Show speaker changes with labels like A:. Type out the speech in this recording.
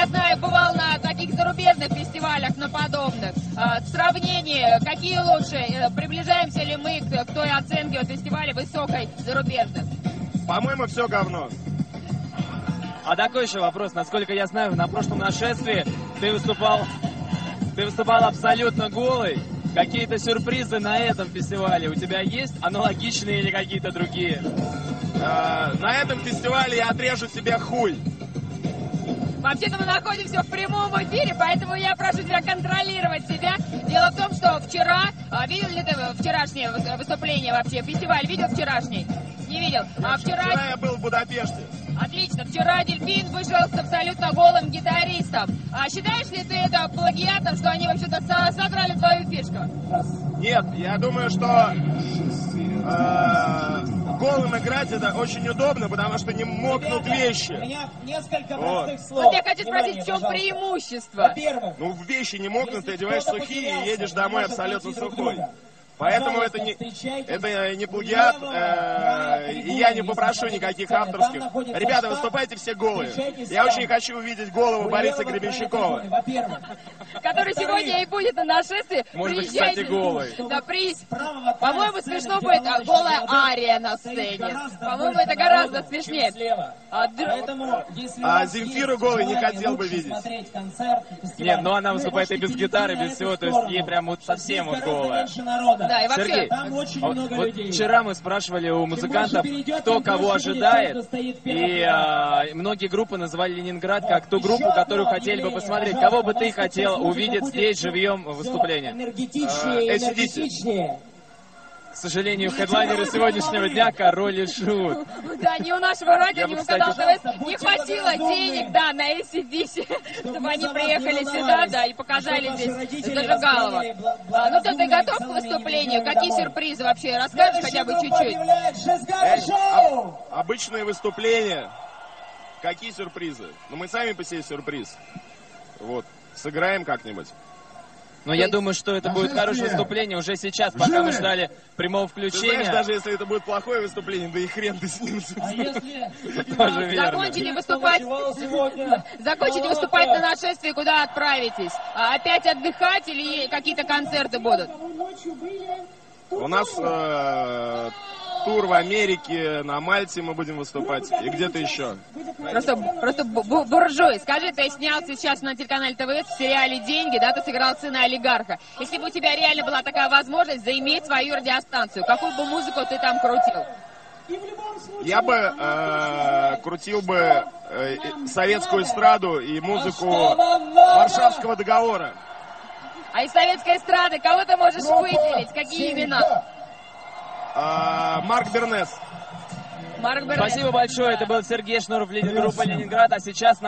A: я знаю, бывал на таких зарубежных фестивалях, на подобных. А, Сравнение, какие лучше? Э, Приближаемся ли мы к той оценке от фестиваля высокой зарубежных?
B: По-моему, все говно.
C: А такой еще вопрос. Насколько я знаю, на прошлом нашествии ты выступал, ты выступал абсолютно голый. Какие-то сюрпризы на этом фестивале у тебя есть? Аналогичные или какие-то другие?
B: Э, на этом фестивале я отрежу себе хуй.
A: Вообще-то мы находимся в прямом эфире, поэтому я прошу тебя контролировать себя. Дело в том, что вчера, а, видел ли ты вчерашнее выс- выступление вообще, фестиваль видел вчерашний? Не видел. А
B: Вчера
A: вчера,
B: я был в Будапеште.
A: отлично, вчера Дельфин вышел с абсолютно голым гитаристом. А считаешь ли ты это плагиатом, что они вообще-то со- содрали твою фишку?
B: Нет, я думаю, что э, голым играть это очень удобно, потому что не мокнут вещи.
D: У меня несколько
B: Вот.
D: простых слов.
A: Вот я хочу
D: Внимание,
A: спросить, в чем
D: пожалуйста.
A: преимущество?
D: Во-первых,
B: Ну, вещи не мокнут, ты одеваешь сухие и едешь домой абсолютно
D: друг
B: сухой.
D: друга.
B: Поэтому это не, это не плагиат, э, и я не попрошу никаких авторских. Ребята, выступайте все голые. Я очень хочу увидеть голову Бориса Гребенщикова.
A: Который сегодня и будет на нашествии.
C: Может быть, кстати, голый.
A: Да, приз. По-моему, смешно будет а, голая ария на сцене. По-моему, это гораздо смешнее. А,
D: Поэтому, если
B: А Земфиру голой не хотел бы видеть.
D: концерт,
C: Нет, ну она
D: вы
C: выступает и без гитары, без всего, то есть ей прям вот совсем вот голая.
A: Да, и вообще,
C: Сергей,
D: Там очень
C: вот,
D: много
C: вот
D: людей.
C: вчера мы спрашивали у музыкантов,
D: больше перейдете,
C: кто кого ожидает, и а, многие группы назвали Ленинград как ту группу, которую хотели бы посмотреть. Кого бы ты хотел увидеть здесь живьем выступление?
D: Энергетичнее,
B: Э,
D: энергетичнее.
C: К сожалению, хедлайнеры сегодняшнего дня Король и Шут.
A: Да, ни у нашего радио, ни
C: бы,
A: у канала ТВС не хватило денег, да, на ACDC, чтобы они приехали
D: не
A: сюда, да, и показали здесь Зажигалова. Ну, ты, ты готов к выступлению? Какие сюрпризы вообще? Расскажешь хотя бы чуть-чуть?
B: а- обычные выступления. Какие сюрпризы? Ну, мы сами по себе сюрприз. Вот. Сыграем как-нибудь.
C: Но я думаю, что это будет хорошее выступление уже сейчас, пока мы ждали прямого
B: Ты знаешь,
C: включения.
B: даже если это будет плохое выступление, да и хрен ты с ним.
D: А если
C: Тоже верно.
A: Закончите выступать,
D: Палата.
A: выступать на нашествии, куда отправитесь? А, Опять отдыхать или какие-то концерты будут?
B: У нас э, тур в Америке, на Мальте мы будем выступать и где-то еще.
A: Просто, просто бу- бу- буржуй. Скажи, ты снялся сейчас на телеканале ТВС в сериале «Деньги», да, ты сыграл сына олигарха. Если бы у тебя реально была такая возможность заиметь свою радиостанцию, какую бы музыку ты там крутил?
B: Я бы э, крутил бы э, советскую эстраду и музыку? Варшавского договора.
A: А из советской эстрады кого ты можешь выделить? Какие имена?
B: Э, Марк Бернес.
A: Марк Бернес.
C: Спасибо большое. Это был Сергей Шнуров, лидер группы Ленинград. А сейчас